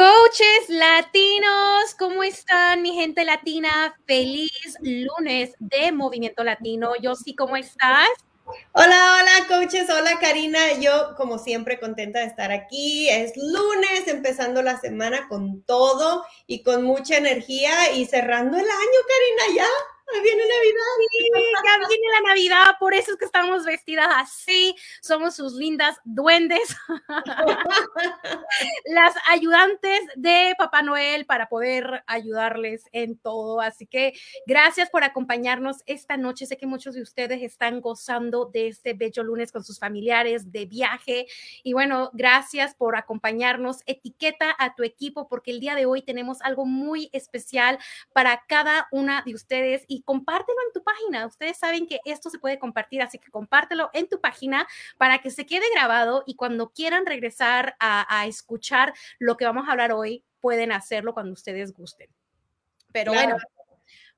Coaches latinos, ¿cómo están mi gente latina? Feliz lunes de Movimiento Latino. Yo sí, ¿cómo estás? Hola, hola coaches, hola Karina. Yo como siempre contenta de estar aquí. Es lunes, empezando la semana con todo y con mucha energía y cerrando el año, Karina, ya viene Navidad. ya viene la Navidad, por eso es que estamos vestidas así. Somos sus lindas duendes, las ayudantes de Papá Noel para poder ayudarles en todo. Así que gracias por acompañarnos esta noche. Sé que muchos de ustedes están gozando de este bello lunes con sus familiares de viaje. Y bueno, gracias por acompañarnos. Etiqueta a tu equipo porque el día de hoy tenemos algo muy especial para cada una de ustedes y compártelo en tu página. Ustedes saben que esto se puede compartir, así que compártelo en tu página para que se quede grabado y cuando quieran regresar a, escuchar lo que vamos a hablar hoy, pueden hacerlo cuando ustedes gusten. Pero bueno,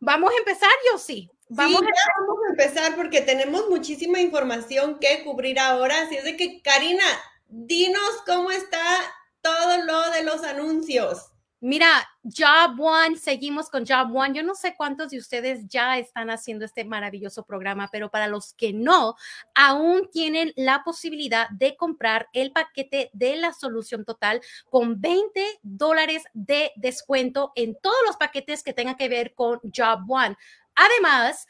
vamos a empezar, yo sí. Vamos, a... vamos a empezar porque tenemos muchísima información que cubrir ahora. Así es de que, Karina, dinos cómo está todo lo de los anuncios. Mira, Job One, seguimos con Job One. Yo no sé cuántos de ustedes ya están haciendo este maravilloso programa, pero para los que no, aún tienen la posibilidad de comprar el paquete de la solución total con 20 dólares de descuento en todos los paquetes que tengan que ver con Job One. Además,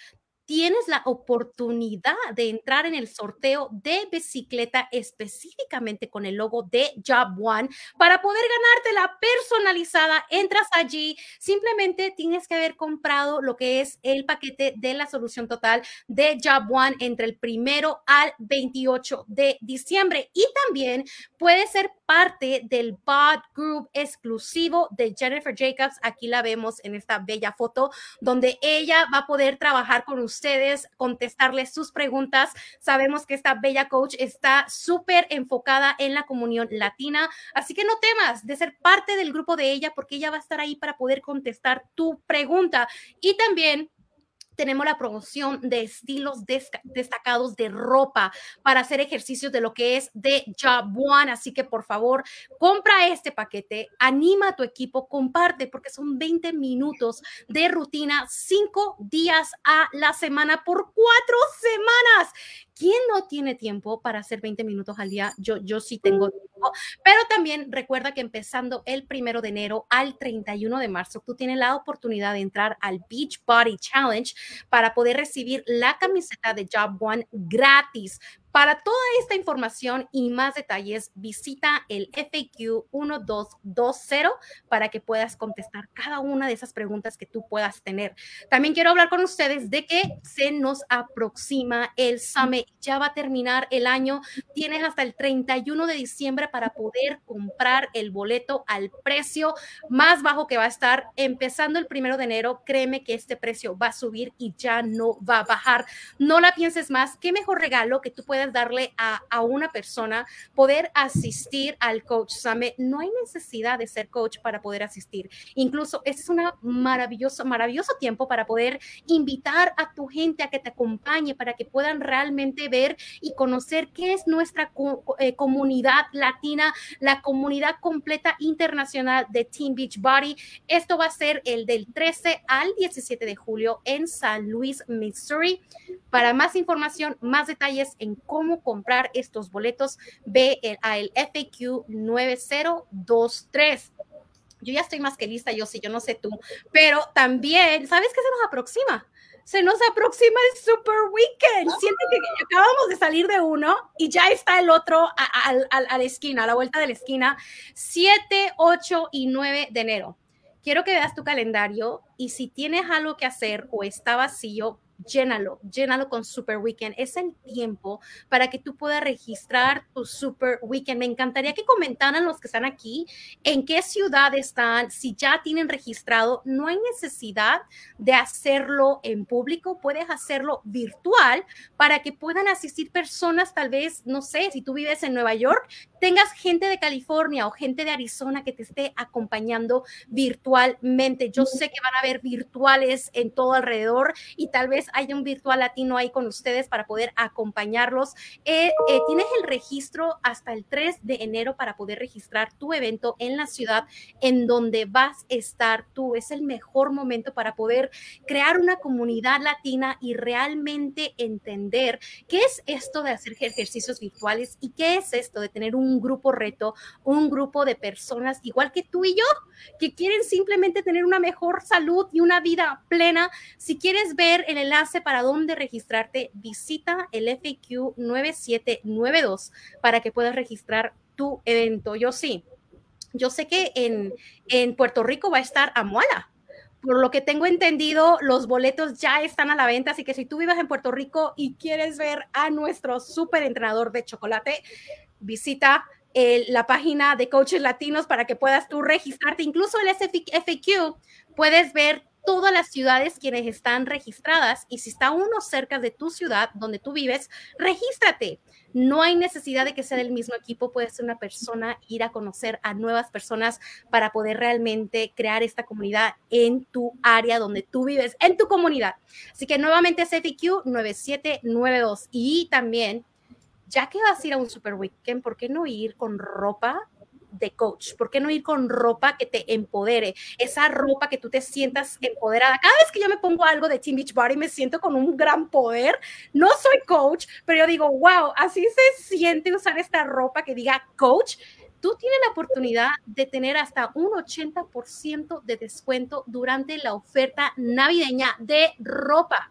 tienes la oportunidad de entrar en el sorteo de bicicleta específicamente con el logo de Job One para poder ganarte la personalizada. Entras allí, simplemente tienes que haber comprado lo que es el paquete de la solución total de Job One entre el primero al 28 de diciembre y también puede ser parte del bot group exclusivo de Jennifer Jacobs. Aquí la vemos en esta bella foto donde ella va a poder trabajar con ustedes, contestarles sus preguntas. Sabemos que esta bella coach está súper enfocada en la comunión latina, así que no temas de ser parte del grupo de ella porque ella va a estar ahí para poder contestar tu pregunta. Y también tenemos la promoción de estilos destacados de ropa para hacer ejercicios de lo que es de Job One. Así que por favor, compra este paquete, anima a tu equipo, comparte, porque son 20 minutos de rutina, cinco días a la semana por cuatro semanas. ¿Quién no tiene tiempo para hacer 20 minutos al día? Yo, yo sí tengo tiempo, pero también recuerda que empezando el primero de enero al 31 de marzo, tú tienes la oportunidad de entrar al Beach Body Challenge para poder recibir la camiseta de Job One gratis. Para toda esta información y más detalles, visita el FAQ 1220 para que puedas contestar cada una de esas preguntas que tú puedas tener. También quiero hablar con ustedes de que se nos aproxima el Summit. Ya va a terminar el año. Tienes hasta el 31 de diciembre para poder comprar el boleto al precio más bajo que va a estar. Empezando el primero de enero, créeme que este precio va a subir y ya no va a bajar. No la pienses más. Qué mejor regalo que tú puedas darle a, a, una persona poder asistir al Coach Summit. No hay necesidad de ser coach para poder asistir. Incluso es un maravilloso, maravilloso tiempo para poder invitar a tu gente a que te acompañe, para que puedan realmente ver y conocer qué es nuestra eh, comunidad latina, la comunidad completa internacional de Team Beach Body. Esto va a ser el del 13 al 17 de julio en San Luis, Missouri. Para más información, más detalles en cómo comprar estos boletos, ve el, a el FAQ 9023. Yo ya estoy más que lista, yo sí, yo no sé tú, pero también, ¿sabes qué se nos aproxima? se nos aproxima el Super Weekend. Siente que acabamos de salir de uno y ya está el otro a, a, la esquina, a la vuelta de la esquina, 7, 8 y 9 de enero. Quiero que veas tu calendario y si tienes algo que hacer o está vacío, llénalo, llénalo con Super Weekend. Es el tiempo para que tú puedas registrar tu Super Weekend. Me encantaría que comentaran los que están aquí en qué ciudad están, si ya tienen registrado. No hay necesidad de hacerlo en público, puedes hacerlo virtual para que puedan asistir personas, tal vez, no sé, si tú vives en Nueva York, tengas gente de California o gente de Arizona que te esté acompañando virtualmente. Yo sé que van a haber virtuales en todo alrededor y tal vez hay un virtual latino ahí con ustedes para poder acompañarlos. Eh, eh, tienes el registro hasta el 3 de enero para poder registrar tu evento en la ciudad en donde vas a estar tú. Es el mejor momento para poder crear una comunidad latina y realmente entender qué es esto de hacer ejercicios virtuales y qué es esto de tener un grupo reto, un grupo de personas igual que tú y yo, que quieren simplemente tener una mejor salud y una vida plena. Si quieres ver el enlace para dónde registrarte, visita el FAQ 9792 para que puedas registrar tu evento. Yo sí, yo sé que en, en Puerto Rico va a estar Amuala. Por lo que tengo entendido, los boletos ya están a la venta, así que si tú vives en Puerto Rico y quieres ver a nuestro súper entrenador de chocolate, visita la página de coaches latinos para que puedas tú registrarte. Incluso el FAQ puedes ver todas las ciudades quienes están registradas y si está uno cerca de tu ciudad donde tú vives, regístrate. No hay necesidad de que sea del mismo equipo, puede ser una persona, ir a conocer a nuevas personas para poder realmente crear esta comunidad en tu área donde tú vives, en tu comunidad. Así que nuevamente FAQ 9792 y también ya que vas a ir a un super weekend, ¿por qué no ir con ropa de coach? ¿Por qué no ir con ropa que te empodere? Esa ropa que tú te sientas empoderada. Cada vez que yo me pongo algo de Team Beach Body me siento con un gran poder. No soy coach, pero yo digo, wow, así se siente usar esta ropa que diga coach. Tú tienes la oportunidad de tener hasta un 80% de descuento durante la oferta navideña de ropa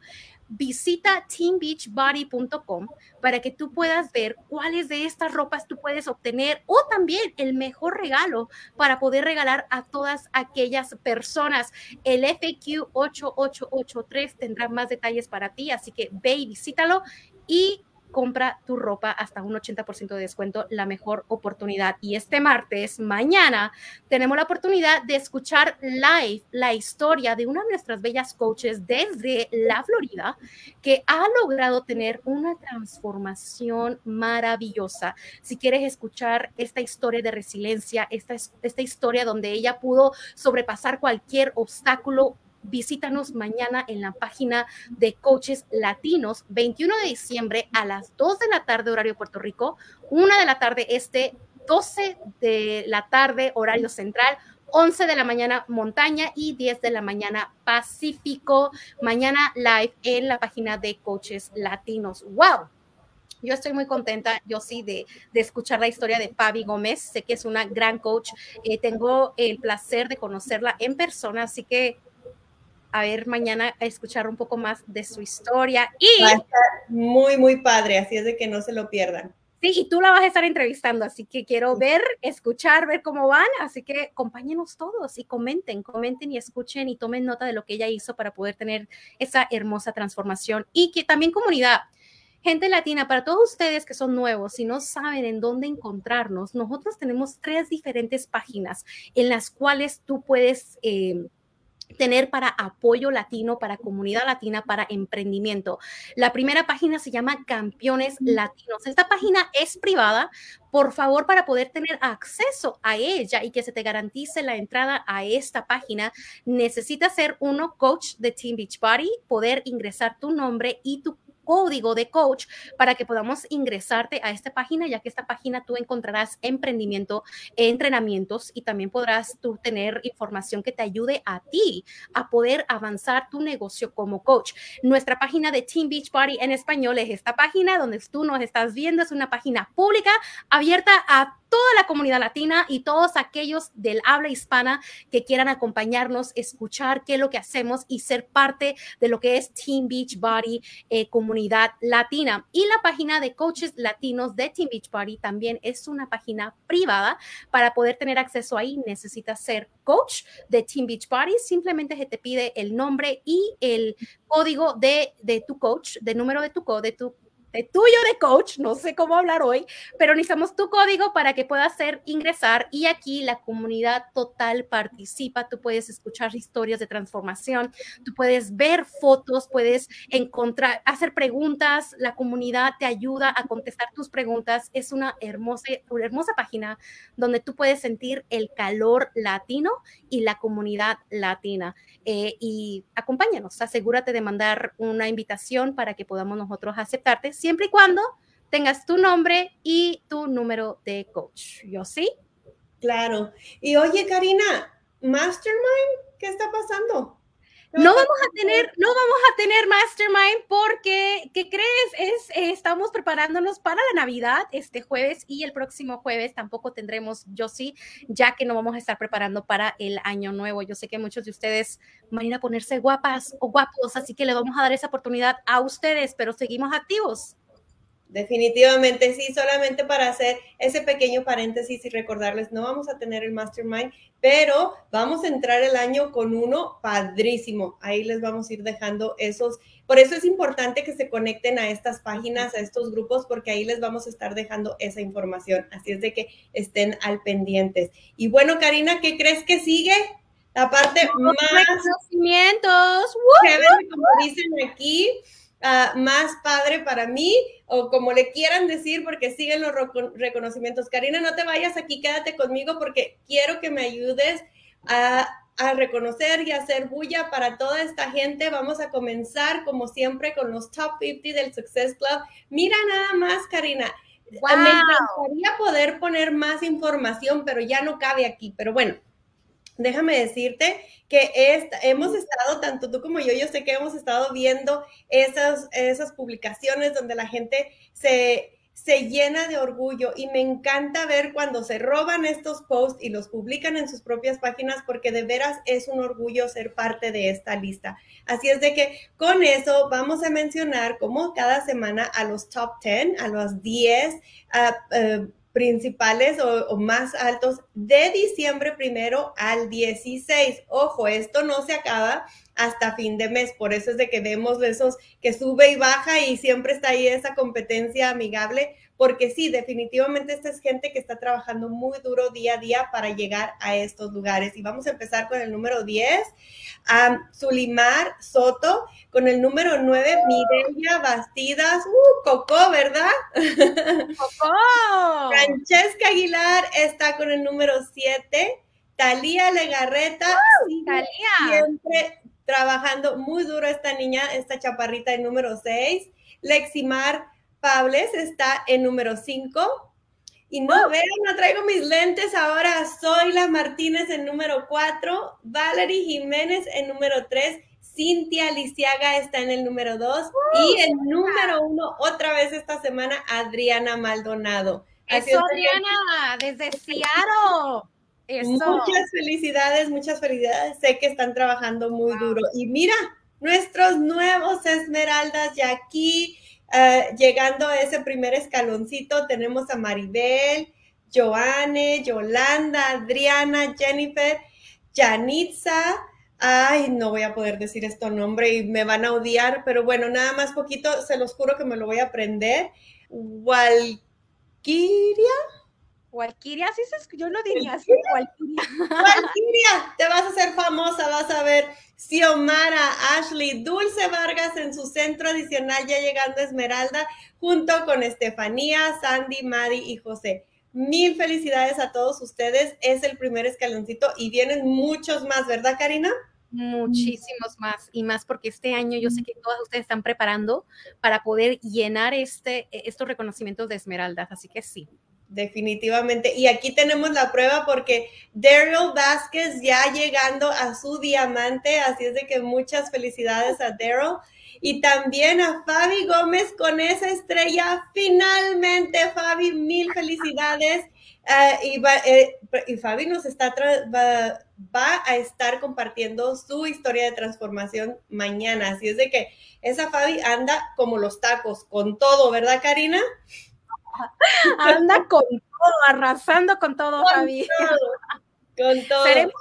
visita teambeachbody.com para que tú puedas ver cuáles de estas ropas tú puedes obtener o también el mejor regalo para poder regalar a todas aquellas personas. El FAQ 8883 tendrá más detalles para ti, así que ve y visítalo y compra tu ropa hasta un 80% de descuento, la mejor oportunidad. Y este martes, mañana, tenemos la oportunidad de escuchar live la historia de una de nuestras bellas coaches desde la Florida que ha logrado tener una transformación maravillosa. Si quieres escuchar esta historia de resiliencia, esta, esta historia donde ella pudo sobrepasar cualquier obstáculo visítanos mañana en la página de Coaches Latinos, 21 de diciembre a las 2 de la tarde, horario Puerto Rico, 1 de la tarde este, 12 de la tarde, horario central, 11 de la mañana montaña y 10 de la mañana Pacífico. Mañana live en la página de Coaches Latinos. ¡Wow! Yo estoy muy contenta, yo sí, de, escuchar la historia de Fabi Gómez. Sé que es una gran coach. Eh, tengo el placer de conocerla en persona, así que a ver mañana a escuchar un poco más de su historia y muy muy padre, así es de que no se lo pierdan. Sí, y tú la vas a estar entrevistando, así que quiero ver, escuchar, ver cómo van, así que acompáñenos todos y comenten, comenten y escuchen y tomen nota de lo que ella hizo para poder tener esa hermosa transformación y que también comunidad. Gente latina, para todos ustedes que son nuevos y no saben en dónde encontrarnos, nosotros tenemos tres diferentes páginas en las cuales tú puedes eh, tener para apoyo latino, para comunidad latina, para emprendimiento. La primera página se llama Campeones Latinos. Esta página es privada. Por favor, para poder tener acceso a ella y que se te garantice la entrada a esta página, necesitas ser uno coach de Team Beachbody, poder ingresar tu nombre y tu código de coach para que podamos ingresarte a esta página, ya que esta página tú encontrarás emprendimiento, entrenamientos y también podrás tú tener información que te ayude a ti a poder avanzar tu negocio como coach. Nuestra página de Team Beach Party en español es esta página donde tú nos estás viendo, es una página pública abierta a toda la comunidad latina y todos aquellos del habla hispana que quieran acompañarnos, escuchar qué es lo que hacemos y ser parte de lo que es Team Beach Body eh, comunidad latina. Y la página de coaches latinos de Team Beach Body también es una página privada. Para poder tener acceso ahí necesitas ser coach de Team Beach Body. Simplemente se te pide el nombre y el código de, de tu coach, de número de tu, de tu de tuyo de coach, no sé cómo hablar hoy, pero necesitamos tu código para que puedas hacer ingresar y aquí la comunidad total participa, tú puedes escuchar historias de transformación, tú puedes ver fotos, puedes encontrar, hacer preguntas, la comunidad te ayuda a contestar tus preguntas, es una hermosa, una hermosa página donde tú puedes sentir el calor latino y la comunidad latina. Eh, y acompáñanos, asegúrate de mandar una invitación para que podamos nosotros aceptarte siempre y cuando tengas tu nombre y tu número de coach. ¿Yo sí? Claro. Y oye, Karina, Mastermind, ¿qué está pasando? No vamos a tener, no vamos a tener Mastermind porque, ¿qué crees? Es, eh, estamos preparándonos para la Navidad este jueves y el próximo jueves tampoco tendremos, yo sí, ya que no vamos a estar preparando para el año nuevo. Yo sé que muchos de ustedes van a ir a ponerse guapas o guapos, así que le vamos a dar esa oportunidad a ustedes, pero seguimos activos. Definitivamente sí, solamente para hacer ese pequeño paréntesis y recordarles, no vamos a tener el mastermind, pero vamos a entrar el año con uno padrísimo. Ahí les vamos a ir dejando esos. Por eso es importante que se conecten a estas páginas, a estos grupos, porque ahí les vamos a estar dejando esa información. Así es de que estén al pendientes. Y bueno, Karina, ¿qué crees que sigue? La parte más... Reconocimientos. como dicen aquí Ah, más padre para mí, o como le quieran decir, porque siguen los reconocimientos. Karina, no te vayas aquí, quédate conmigo porque quiero que me ayudes a, a reconocer y hacer bulla para toda esta gente. Vamos a comenzar, como siempre, con los top 50 del Success Club. Mira nada más, Karina. Me encantaría poder poner más información, pero ya no cabe aquí. Pero bueno, déjame decirte que hemos estado, tanto tú como yo, yo sé que hemos estado viendo esas, esas publicaciones donde la gente se, se llena de orgullo y me encanta ver cuando se roban estos posts y los publican en sus propias páginas porque de veras es un orgullo ser parte de esta lista. Así es de que con eso vamos a mencionar como cada semana a los top 10, a los 10 principales o, más altos de diciembre primero al 16. Ojo, esto no se acaba hasta fin de mes, por eso es de que vemos esos que sube y baja y siempre está ahí esa competencia amigable, porque sí, definitivamente esta es gente que está trabajando muy duro día a día para llegar a estos lugares. Y vamos a empezar con el número 10, a Zulimar Soto, con el número 9, Mireya Bastidas, uh, Coco, ¿verdad? Coco. Francesca Aguilar está con el número 7, Talía Legarreta, uh, Talía. siempre trabajando muy duro esta niña, esta chaparrita, el número 6, Leximar Pables está en número 5. Y no veo, no traigo mis lentes ahora. Zoila Martínez en número 4. Valerie Jiménez en número 3. Cintia Lisiaga está en el número 2. y el número 1, otra vez esta semana, Adriana Maldonado. Eso, Adriana, desde Seattle. Muchas felicidades, muchas felicidades. Sé que están trabajando muy duro. Y mira, nuestros nuevos Esmeraldas ya aquí eh, llegando a ese primer escaloncito, tenemos a Maribel, Joanne, Yolanda, Adriana, Jennifer, Janitza. Ay, no voy a poder decir esto nombre y me van a odiar, pero bueno, nada más poquito, se los juro que me lo voy a aprender. Walkiria. Walkiria, sí, yo lo diría así, Walkiria. Walkiria, te vas a hacer famosa, vas a ver. Xiomara, Ashley, Dulce Vargas en su centro adicional, ya llegando a Esmeralda, junto con Estefanía, Sandy, Madi y José. Mil felicidades a todos ustedes. Es el primer escaloncito y vienen muchos más, ¿verdad, Karina? Muchísimos más y más porque este año yo sé que todas ustedes están preparando para poder llenar este, estos reconocimientos de esmeraldas, así que sí. Definitivamente. Y aquí tenemos la prueba porque Daryl Vázquez ya llegando a su diamante, así es de que muchas felicidades a Daryl. Y también a Fabi Gómez con esa estrella. Finalmente, Fabi, mil felicidades. Eh, y, Fabi nos está va, va, a estar compartiendo su historia de transformación mañana. Así es de que esa Fabi anda como los tacos, con todo, ¿verdad, Karina? Anda con todo, arrasando con todo, con Javi. con todo. Seremos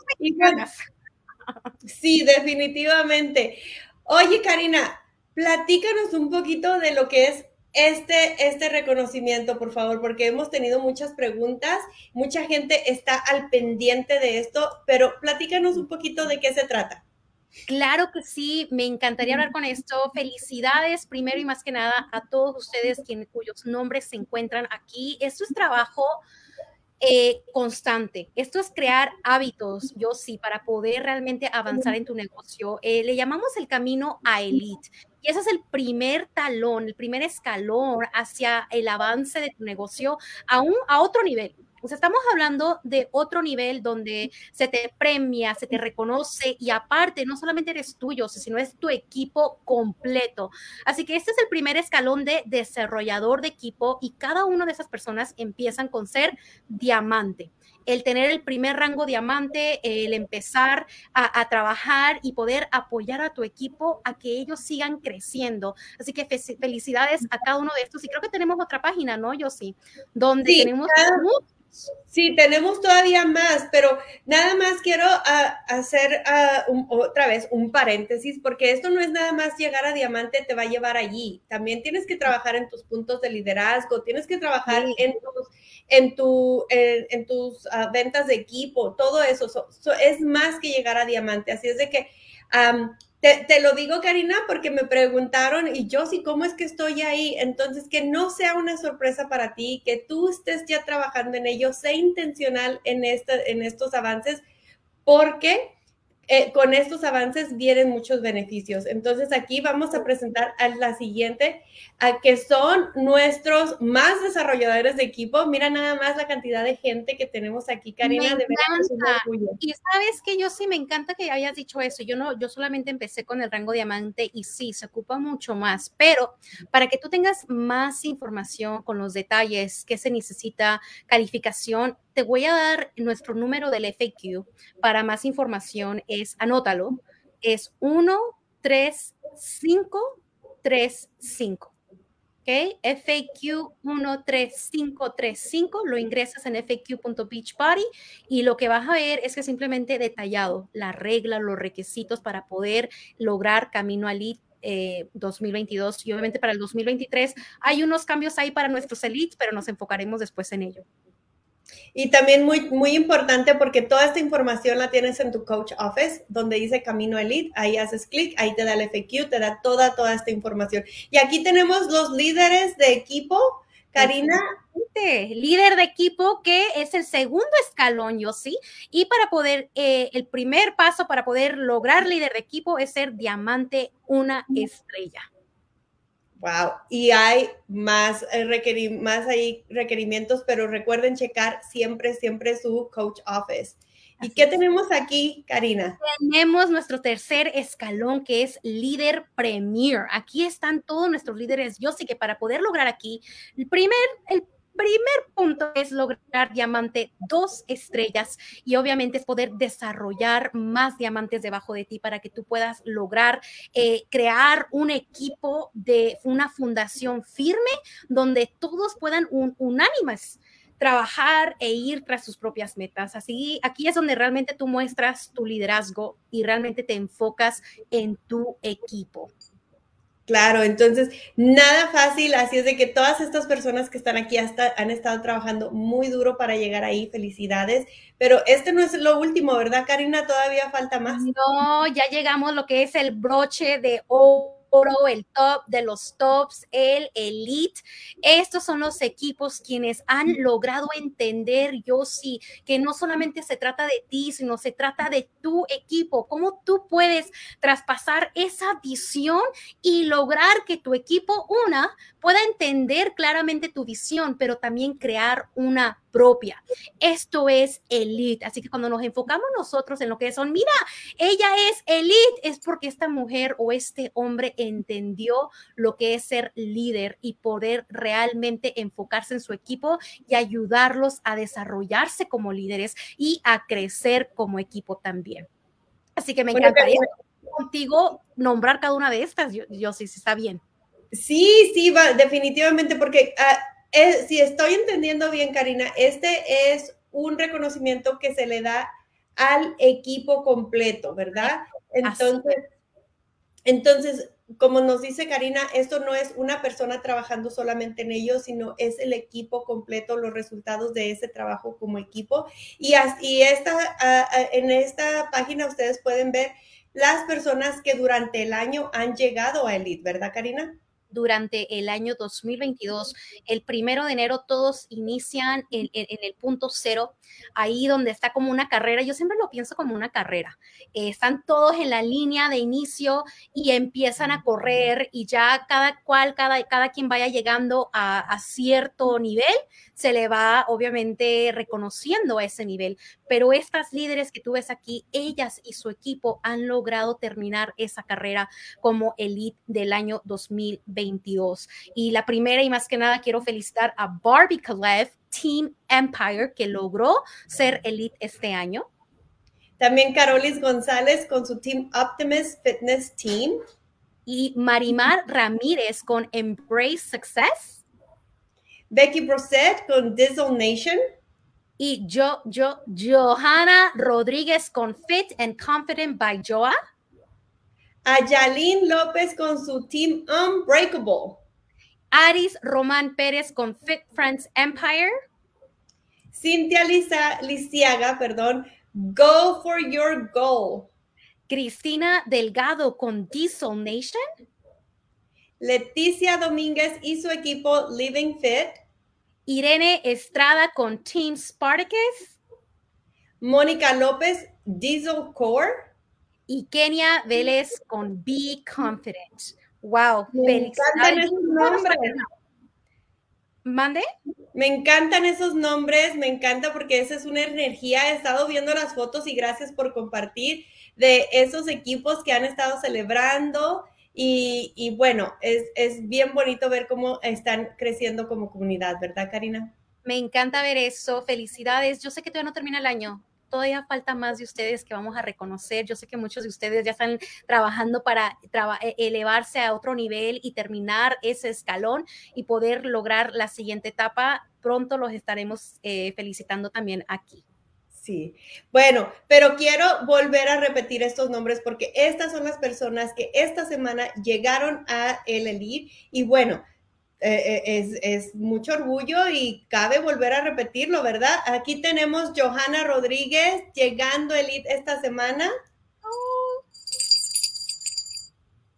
Sí, definitivamente. Oye, Karina, platícanos un poquito de lo que es este, este reconocimiento, por favor, porque hemos tenido muchas preguntas, mucha gente está al pendiente de esto, pero platícanos un poquito de qué se trata. Claro que sí, me encantaría hablar con esto. Felicidades primero y más que nada a todos ustedes quienes, cuyos nombres se encuentran aquí. Esto es trabajo eh, constante. Esto es crear hábitos, yo sí, para poder realmente avanzar en tu negocio. Eh, le llamamos el camino a elite. Y ese es el primer talón, el primer escalón hacia el avance de tu negocio a, un, a otro nivel. O sea, estamos hablando de otro nivel donde se te premia, se te reconoce y aparte no solamente eres tuyo, sino es tu equipo completo. Así que este es el primer escalón de desarrollador de equipo y cada una de esas personas empiezan con ser diamante el tener el primer rango diamante, el empezar a, trabajar y poder apoyar a tu equipo a que ellos sigan creciendo. Así que felicidades a cada uno de estos. Y creo que tenemos otra página, ¿no? Yo sí, donde tenemos... Sí, tenemos todavía más, pero nada más quiero ah, hacer ah, otra vez un paréntesis, porque esto no es nada más llegar a diamante, te va a llevar allí. También tienes que trabajar en tus puntos de liderazgo, tienes que trabajar en tus, en, tu, en, tus ventas de equipo, todo eso. es más que llegar a diamante. Así es de que te, lo digo, Karina, porque me preguntaron y yo sí, ¿cómo es que estoy ahí? Entonces, que no sea una sorpresa para ti, que tú estés ya trabajando en ello, sé intencional en, este, en estos avances, porque eh, con estos avances vienen muchos beneficios. Entonces aquí vamos a presentar a la siguiente, a que son nuestros más desarrolladores de equipo. Mira nada más la cantidad de gente que tenemos aquí, Karina. de y sabes que yo sí me encanta que hayas dicho eso. Yo no, yo solamente empecé con el rango diamante y sí, se ocupa mucho más, pero para que tú tengas más información con los detalles que se necesita, calificación, te voy a dar nuestro número del FAQ para más información. Es, anótalo, es 13535. ¿Ok? FAQ 13535, lo ingresas en faq.beachbody y lo que vas a ver es que simplemente detallado la regla, los requisitos para poder lograr camino al lead 2022 y obviamente para el 2023 hay unos cambios ahí para nuestros elites, pero nos enfocaremos después en ello. Y también muy, muy importante porque toda esta información la tienes en tu coach office, donde dice Camino Elite, ahí haces clic, ahí te da el FQ, te da toda, toda esta información. Y aquí tenemos los líderes de equipo. Karina. Líder de equipo que es el segundo escalón, yo sí. Y para poder, eh, el primer paso para poder lograr líder de equipo es ser diamante una estrella. Wow, y hay más, eh, más requerimientos, pero recuerden checar siempre, siempre su coach office. ¿Y qué tenemos aquí, Karina? Tenemos nuestro tercer escalón que es líder premier. Aquí están todos nuestros líderes. Yo sé que para poder lograr aquí, el primer, el primer punto es lograr diamante dos estrellas y obviamente es poder desarrollar más diamantes debajo de ti para que tú puedas lograr eh, crear un equipo de una fundación firme donde todos puedan un, unánimes trabajar e ir tras sus propias metas. Así, aquí es donde realmente tú muestras tu liderazgo y realmente te enfocas en tu equipo. Claro, entonces nada fácil, así es de que todas estas personas que están aquí han estado trabajando muy duro para llegar ahí, felicidades, pero este no es lo último, ¿verdad, Karina? Todavía falta más. No, ya llegamos lo que es el broche de oro oro, el top de los tops, el elite. Estos son los equipos quienes han logrado entender, yo sí, que no solamente se trata de ti, sino se trata de tu equipo, cómo tú puedes traspasar esa visión y lograr que tu equipo, una, pueda entender claramente tu visión, pero también crear una propia. Esto es elite. Así que cuando nos enfocamos nosotros en lo que son, mira, ella es elite, es porque esta mujer o este hombre entendió lo que es ser líder y poder realmente enfocarse en su equipo y ayudarlos a desarrollarse como líderes y a crecer como equipo también. Así que me encantaría contigo nombrar cada una de estas. Yo, yo sí, sí, está bien. Sí, sí, va, definitivamente, porque ah, si estoy entendiendo bien, Karina, este es un reconocimiento que se le da al equipo completo, ¿verdad? Entonces, entonces, como nos dice Karina, esto no es una persona trabajando solamente en ello, sino es el equipo completo, los resultados de ese trabajo como equipo. Y, y esta, en esta página ustedes pueden ver las personas que durante el año han llegado a Elite, ¿verdad, Karina? Durante el año 2022. El primero de enero todos inician en, el punto cero, ahí donde está como una carrera. Yo siempre lo pienso como una carrera. Eh, están todos en la línea de inicio y empiezan a correr y ya cada cual, cada, cada quien vaya llegando a, a cierto nivel, se le va obviamente reconociendo a ese nivel. Pero estas líderes que tú ves aquí, ellas y su equipo han logrado terminar esa carrera como elite del año 2022. Y la primera y más que nada quiero felicitar a Barbie Kalev, Team Empire, que logró ser elite este año. También Carolis González con su Team Optimist Fitness Team. Y Marimar Ramírez con Embrace Success. Becky Brosset con Dizzle Nation. Y yo, yo, Johanna Rodríguez con Fit and Confident by Joa. Ayalín López con su Team Unbreakable. Aris Román Pérez con Fit Friends Empire. Cintia Lisa, Lisiaga, perdón, Go for Your Goal. Cristina Delgado con Diesel Nation. Leticia Domínguez y su equipo Living Fit. Irene Estrada con Team Spartacus. Mónica López, Diesel Core. Y Kenia Vélez con Be Confident. Wow, Me encantan esos nombres. ¿Mande? Me encantan esos nombres, me encanta porque esa es una energía. He estado viendo las fotos y gracias por compartir de esos equipos que han estado celebrando y, bueno, es, bien bonito ver cómo están creciendo como comunidad, ¿verdad, Karina? Me encanta ver eso. Felicidades. Yo sé que todavía no termina el año. Todavía falta más de ustedes que vamos a reconocer. Yo sé que muchos de ustedes ya están trabajando para e, elevarse a otro nivel y terminar ese escalón y poder lograr la siguiente etapa. Pronto los estaremos eh, felicitando también aquí. Sí, bueno, pero quiero volver a repetir estos nombres porque estas son las personas que esta semana llegaron a el Elite y bueno, eh, eh, es, mucho orgullo y cabe volver a repetirlo, ¿verdad? Aquí tenemos Johanna Rodríguez llegando a Elite esta semana.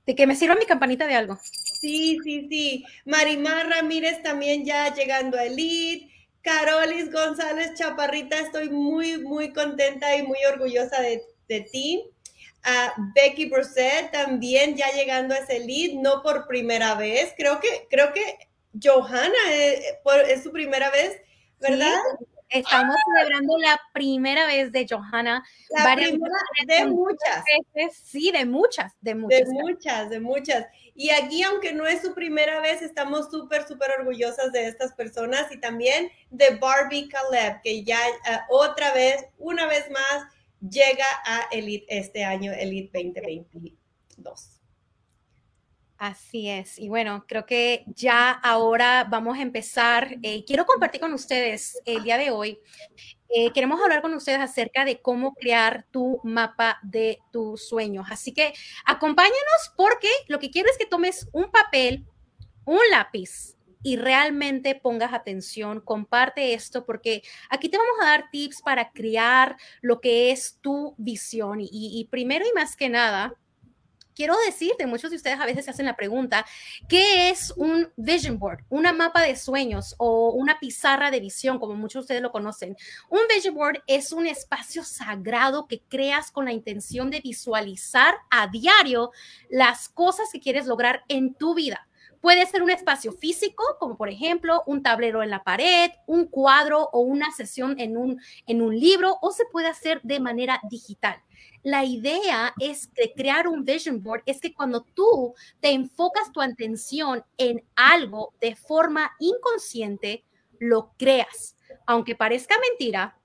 De que me sirva mi campanita de algo. Sí, sí, sí. Marimar Ramírez también ya llegando a Elite. Carolis González Chaparrita, estoy muy, muy contenta y muy orgullosa de, ti. A Becky Brosset también ya llegando a ese lead, no por primera vez. Creo que, creo que Johanna eh, es, su primera vez, ¿verdad? Estamos celebrando la primera vez de Johanna. La primera de muchas. sí, de muchas, de muchas. De muchas, de muchas. Y aquí, aunque no es su primera vez, estamos súper, súper orgullosas de estas personas y también de Barbie Caleb, que ya eh, otra vez, una vez más, llega a Elite este año, Elite 2022. Así es. Y bueno, creo que ya ahora vamos a empezar. Eh, quiero compartir con ustedes el día de hoy. Eh, queremos hablar con ustedes acerca de cómo crear tu mapa de tus sueños. Así que acompáñanos porque lo que quiero es que tomes un papel, un lápiz y realmente pongas atención, comparte esto porque aquí te vamos a dar tips para crear lo que es tu visión. y primero y más que nada, quiero decirte, muchos de ustedes a veces se hacen la pregunta, ¿qué es un vision board? Una mapa de sueños o una pizarra de visión, como muchos de ustedes lo conocen. Un vision board es un espacio sagrado que creas con la intención de visualizar a diario las cosas que quieres lograr en tu vida. Puede ser un espacio físico, como por ejemplo un tablero en la pared, un cuadro o una sesión en un, en un libro, o se puede hacer de manera digital. La idea es de crear un vision board, es que cuando tú te enfocas tu atención en algo de forma inconsciente, lo creas. Aunque parezca mentira,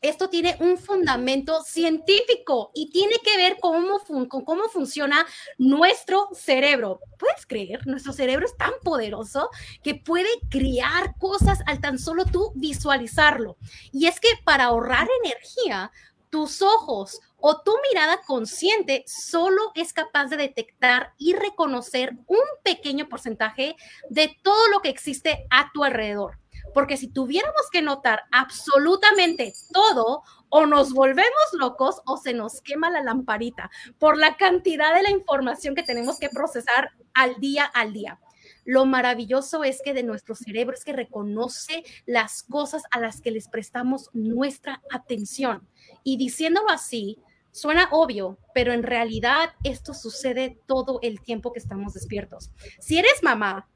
esto tiene un fundamento científico y tiene que ver cómo con cómo funciona nuestro cerebro. ¿Puedes creer? Nuestro cerebro es tan poderoso que puede crear cosas al tan solo tú visualizarlo. Y es que para ahorrar energía, tus ojos o tu mirada consciente solo es capaz de detectar y reconocer un pequeño porcentaje de todo lo que existe a tu alrededor. Porque si tuviéramos que notar absolutamente todo, o nos volvemos locos o se nos quema la lamparita por la cantidad de la información que tenemos que procesar al día al día. Lo maravilloso es que de nuestro cerebro es que reconoce las cosas a las que les prestamos nuestra atención. Y diciéndolo así, suena obvio, pero en realidad esto sucede todo el tiempo que estamos despiertos. Si eres mamá,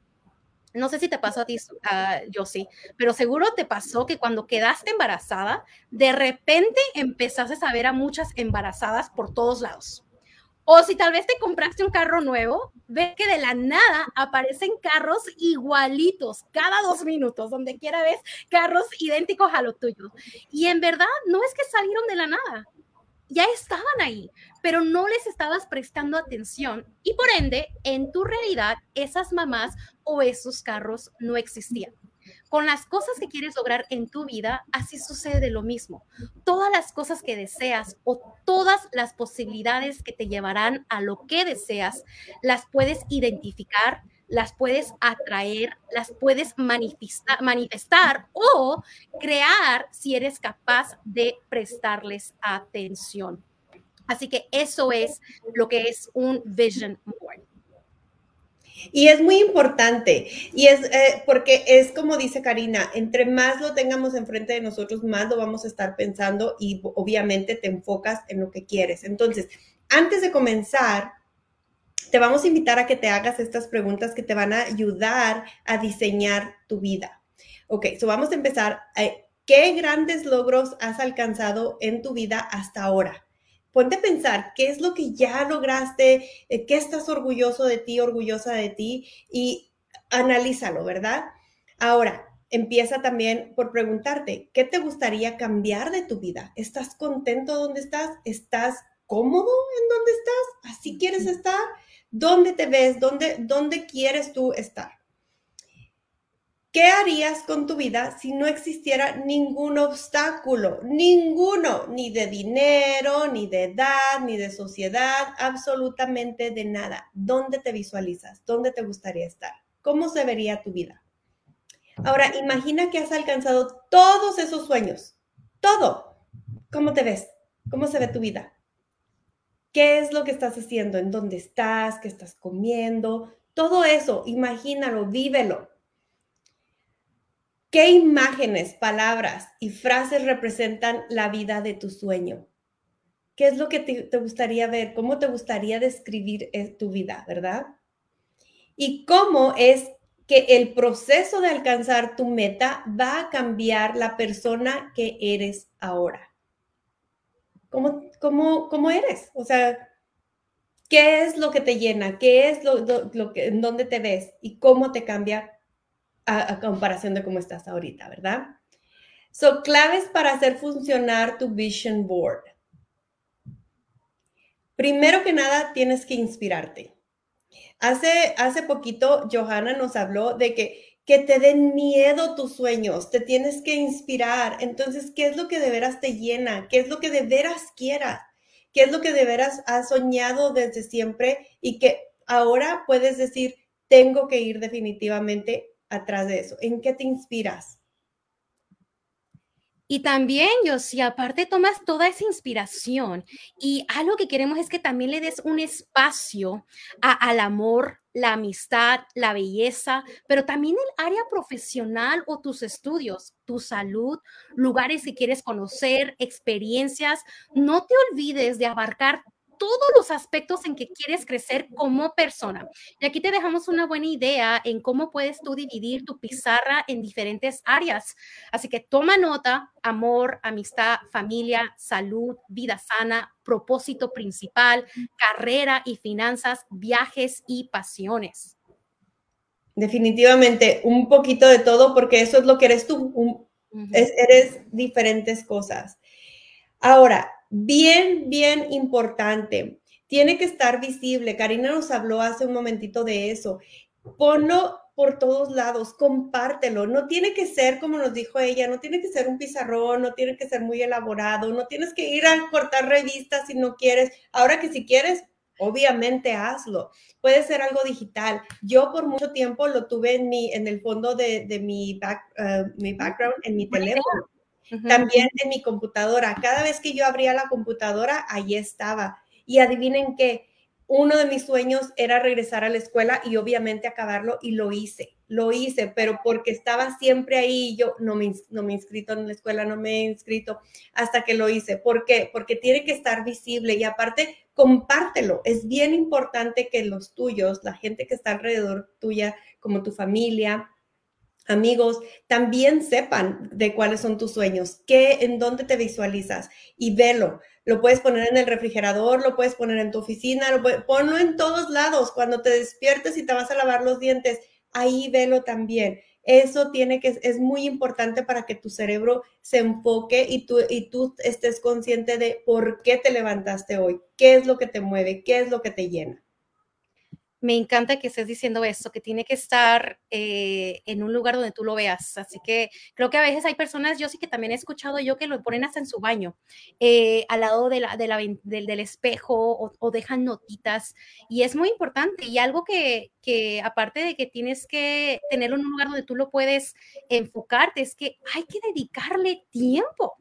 no sé si te pasó a ti, yo sí, pero seguro te pasó que cuando quedaste embarazada, de repente empezaste a ver a muchas embarazadas por todos lados. O si tal vez te compraste un carro nuevo, ves que de la nada aparecen carros igualitos cada dos minutos, donde quiera ves carros idénticos a los tuyos. Y en verdad no es que salieron de la nada, ya estaban ahí, pero no les estabas prestando atención y por ende, en tu realidad, esas mamás o esos carros no existían. Con las cosas que quieres lograr en tu vida, así sucede lo mismo. Todas las cosas que deseas o todas las posibilidades que te llevarán a lo que deseas, las puedes identificar, las puedes atraer, las puedes manifestar, o crear si eres capaz de prestarles atención. Así que eso es lo que es un vision board. Y es muy importante, y es eh, porque es como dice Karina, entre más lo tengamos enfrente de nosotros, más lo vamos a estar pensando y obviamente te enfocas en lo que quieres. Entonces, antes de comenzar, te vamos a invitar a que te hagas estas preguntas que te van a ayudar a diseñar tu vida. Ok, so vamos a empezar. Eh, ¿Qué grandes logros has alcanzado en tu vida hasta ahora? Ponte a pensar qué es lo que ya lograste, eh, qué estás orgulloso de ti, orgullosa de ti y analízalo, ¿verdad? Ahora, empieza también por preguntarte, ¿qué te gustaría cambiar de tu vida? ¿Estás contento donde estás? ¿Estás cómodo en donde estás? ¿Así quieres estar? ¿Dónde te ves? ¿Dónde, dónde quieres tú estar? ¿Qué harías con tu vida si no existiera ningún obstáculo? Ninguno, ni de dinero, ni de edad, ni de sociedad, absolutamente de nada. ¿Dónde te visualizas? ¿Dónde te gustaría estar? ¿Cómo se vería tu vida? Ahora, imagina que has alcanzado todos esos sueños. Todo. ¿Cómo te ves? ¿Cómo se ve tu vida? ¿Qué es lo que estás haciendo? ¿En dónde estás? ¿Qué estás comiendo? Todo eso, imagínalo, vívelo. ¿Qué imágenes, palabras y frases representan la vida de tu sueño? ¿Qué es lo que te, gustaría ver? ¿Cómo te gustaría describir eh, tu vida, verdad? ¿Y cómo es que el proceso de alcanzar tu meta va a cambiar la persona que eres ahora? ¿Cómo, cómo, cómo eres? O sea, ¿qué es lo que te llena? ¿Qué es lo, lo, que, en dónde te ves? ¿Y cómo te cambia a, comparación de cómo estás ahorita, verdad? So, claves para hacer funcionar tu vision board. Primero que nada, tienes que inspirarte. Hace, hace poquito, Johanna nos habló de que que te den miedo tus sueños, te tienes que inspirar. Entonces, ¿qué es lo que de veras te llena? ¿Qué es lo que de veras quieras? ¿Qué es lo que de veras has soñado desde siempre y que ahora puedes decir, tengo que ir definitivamente atrás de eso? ¿En qué te inspiras? Y también, yo, si aparte tomas toda esa inspiración y algo que queremos es que también le des un espacio al amor, la amistad, la belleza, pero también el área profesional o tus estudios, tu salud, lugares que quieres conocer, experiencias. No te olvides de abarcar todos los aspectos en que quieres crecer como persona. Y aquí te dejamos una buena idea en cómo puedes tú dividir tu pizarra en diferentes áreas. Así que toma nota, amor, amistad, familia, salud, vida sana, propósito principal, carrera y finanzas, viajes y pasiones. Definitivamente, un poquito de todo, porque eso es lo que eres tú, eres diferentes cosas. Ahora, bien, bien importante. Tiene que estar visible. Karina nos habló hace un momentito de eso. Ponlo por todos lados, compártelo. No tiene que ser, como nos dijo ella, no tiene que ser un pizarrón, no tiene que ser muy elaborado, no tienes que ir a cortar revistas si no quieres. Ahora que si quieres, obviamente hazlo. Puede ser algo digital. Yo por mucho tiempo lo tuve en, mi, en el fondo de, mi, eh, mi background, en mi teléfono. También en mi computadora. Cada vez que yo abría la computadora, ahí estaba. Y adivinen qué, uno de mis sueños era regresar a la escuela y obviamente acabarlo y lo hice, lo hice, pero porque estaba siempre ahí, yo no me, no me he inscrito en la escuela, no me he inscrito hasta que lo hice. ¿Por qué? Porque tiene que estar visible y aparte compártelo. Es bien importante que los tuyos, la gente que está alrededor tuya, como tu familia, amigos, también sepan de cuáles son tus sueños, qué, en dónde te visualizas y velo. Lo puedes poner en el refrigerador, lo puedes poner en tu oficina, lo ponlo en todos lados. Cuando te despiertes y te vas a lavar los dientes, ahí velo también. Eso tiene que, es muy importante para que tu cerebro se enfoque y tú, y tú estés consciente de por qué te levantaste hoy, qué es lo que te mueve, qué es lo que te llena me encanta que estés diciendo esto, que tiene que estar eh, en un lugar donde tú lo veas. Así que creo que a veces hay personas, yo sí que también he escuchado yo que lo ponen hasta en su baño, eh, al lado de la, de la, del, espejo o, dejan notitas. Y es muy importante y algo que, que aparte de que tienes que tenerlo en un lugar donde tú lo puedes enfocarte, es que hay que dedicarle tiempo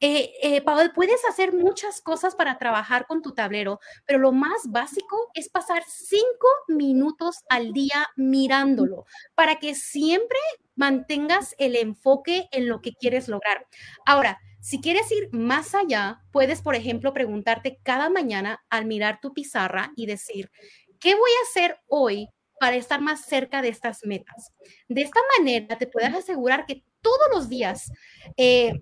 eh, eh puedes hacer muchas cosas para trabajar con tu tablero, pero lo más básico es pasar cinco minutos al día mirándolo para que siempre mantengas el enfoque en lo que quieres lograr. Ahora, si quieres ir más allá, puedes, por ejemplo, preguntarte cada mañana al mirar tu pizarra y decir, ¿qué voy a hacer hoy para estar más cerca de estas metas? De esta manera te puedes asegurar que todos los días eh,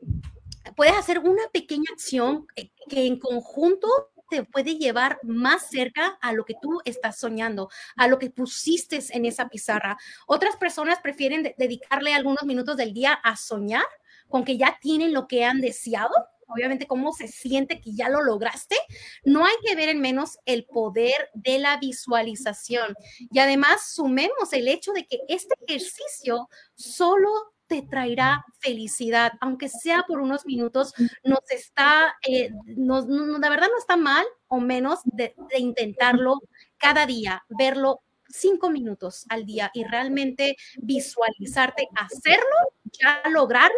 puedes hacer una pequeña acción que en conjunto te puede llevar más cerca a lo que tú estás soñando, a lo que pusiste en esa pizarra. Otras personas prefieren dedicarle algunos minutos del día a soñar con que ya tienen lo que han deseado. Obviamente, cómo se siente que ya lo lograste. No hay que ver en menos el poder de la visualización. Y además, sumemos el hecho de que este ejercicio solo te traerá felicidad, aunque sea por unos minutos, nos está, eh, nos, la verdad no está mal o menos de, intentarlo cada día, verlo cinco minutos al día y realmente visualizarte, hacerlo, ya lograrlo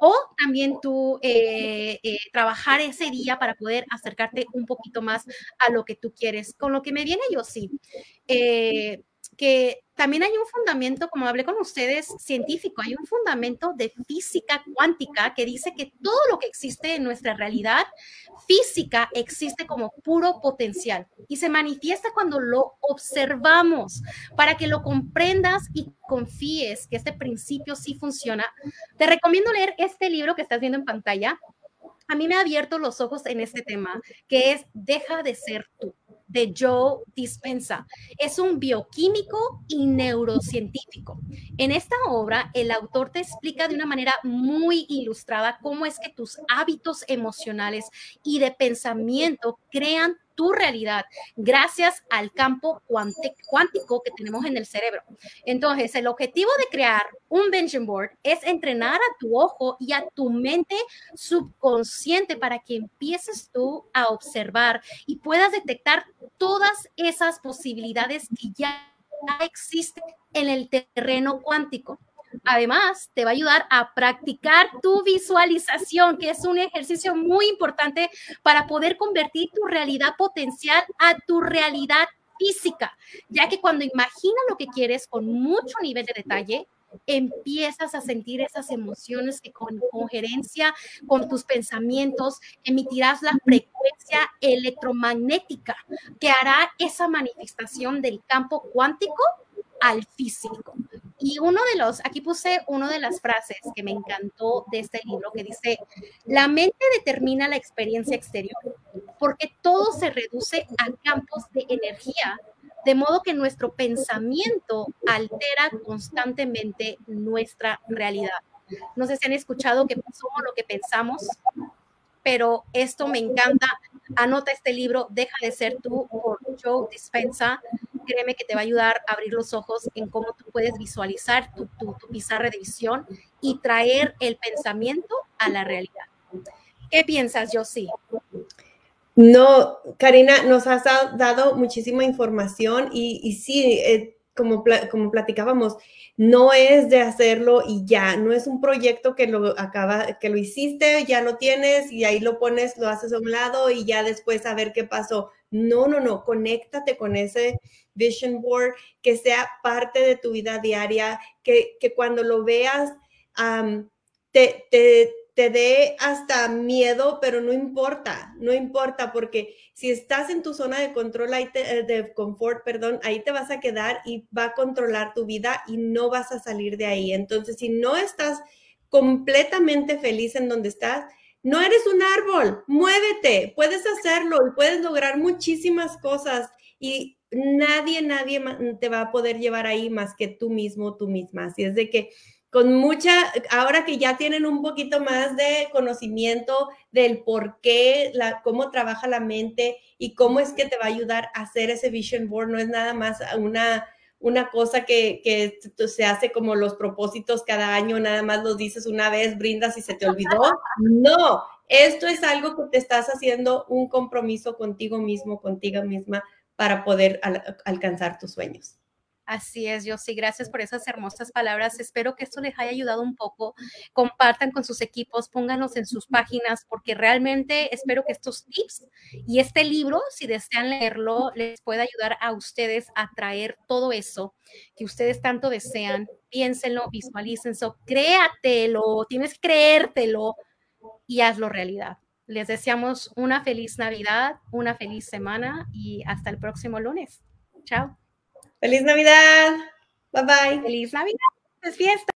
o también tú eh, eh, trabajar ese día para poder acercarte un poquito más a lo que tú quieres. Con lo que me viene yo sí, que también hay un fundamento, como hablé con ustedes, científico, hay un fundamento de física cuántica que dice que todo lo que existe en nuestra realidad física existe como puro potencial y se manifiesta cuando lo observamos. Para que lo comprendas y confíes que este principio sí funciona, te recomiendo leer este libro que estás viendo en pantalla. A mí me ha abierto los ojos en este tema, que es Deja de ser tú de Joe Dispensa. Es un bioquímico y neurocientífico. En esta obra, el autor te explica de una manera muy ilustrada cómo es que tus hábitos emocionales y de pensamiento crean tu realidad gracias al campo cuántico que tenemos en el cerebro. Entonces, el objetivo de crear un vision board es entrenar a tu ojo y a tu mente subconsciente para que empieces tú a observar y puedas detectar todas esas posibilidades que ya existen en el terreno cuántico. Además, te va a ayudar a practicar tu visualización, que es un ejercicio muy importante para poder convertir tu realidad potencial a tu realidad física, ya que cuando imaginas lo que quieres con mucho nivel de detalle, empiezas a sentir esas emociones que con coherencia con tus pensamientos emitirás la frecuencia electromagnética que hará esa manifestación del campo cuántico al físico. Y uno de los, aquí puse una de las frases que me encantó de este libro que dice, la mente determina la experiencia exterior, porque todo se reduce a campos de energía, de modo que nuestro pensamiento altera constantemente nuestra realidad. No sé si han escuchado que somos lo que pensamos, pero esto me encanta. Anota este libro, Deja de ser tú, por Joe Dispensa créeme que te va a ayudar a abrir los ojos en cómo tú puedes visualizar tu, tu, tu pizarra de visión y traer el pensamiento a la realidad. ¿Qué piensas, sí No, Karina, nos has dado muchísima información y, y sí, eh, como, como platicábamos, no es de hacerlo y ya, no es un proyecto que lo acaba, que lo hiciste, ya lo tienes y ahí lo pones, lo haces a un lado y ya después a ver qué pasó. No, no, no, conéctate con ese vision board, que sea parte de tu vida diaria, que, que cuando lo veas te, te, te dé hasta miedo, pero no importa, no importa, porque si estás en tu zona de control, ahí eh, de confort, perdón, ahí te vas a quedar y va a controlar tu vida y no vas a salir de ahí. Entonces, si no estás completamente feliz en donde estás, no eres un árbol, muévete, puedes hacerlo y puedes lograr muchísimas cosas y nadie, nadie te va a poder llevar ahí más que tú mismo, tú misma. Así es de que con mucha, ahora que ya tienen un poquito más de conocimiento del por qué, la, cómo trabaja la mente y cómo es que te va a ayudar a hacer ese vision board, no es nada más una, una cosa que, que se hace como los propósitos cada año, nada más los dices una vez, brindas y se te olvidó. No, esto es algo que te estás haciendo un compromiso contigo mismo, contigo misma, para poder alcanzar tus sueños. Así es, yo sí, gracias por esas hermosas palabras. Espero que esto les haya ayudado un poco. Compartan con sus equipos, pónganlos en sus páginas, porque realmente espero que estos tips y este libro, si desean leerlo, les pueda ayudar a ustedes a traer todo eso que ustedes tanto desean. Piénsenlo, visualícenlo, créatelo, tienes que creértelo y hazlo realidad. Les deseamos una feliz Navidad, una feliz semana y hasta el próximo lunes. Chao. Feliz Navidad. Bye bye. Feliz Navidad. Es fiesta.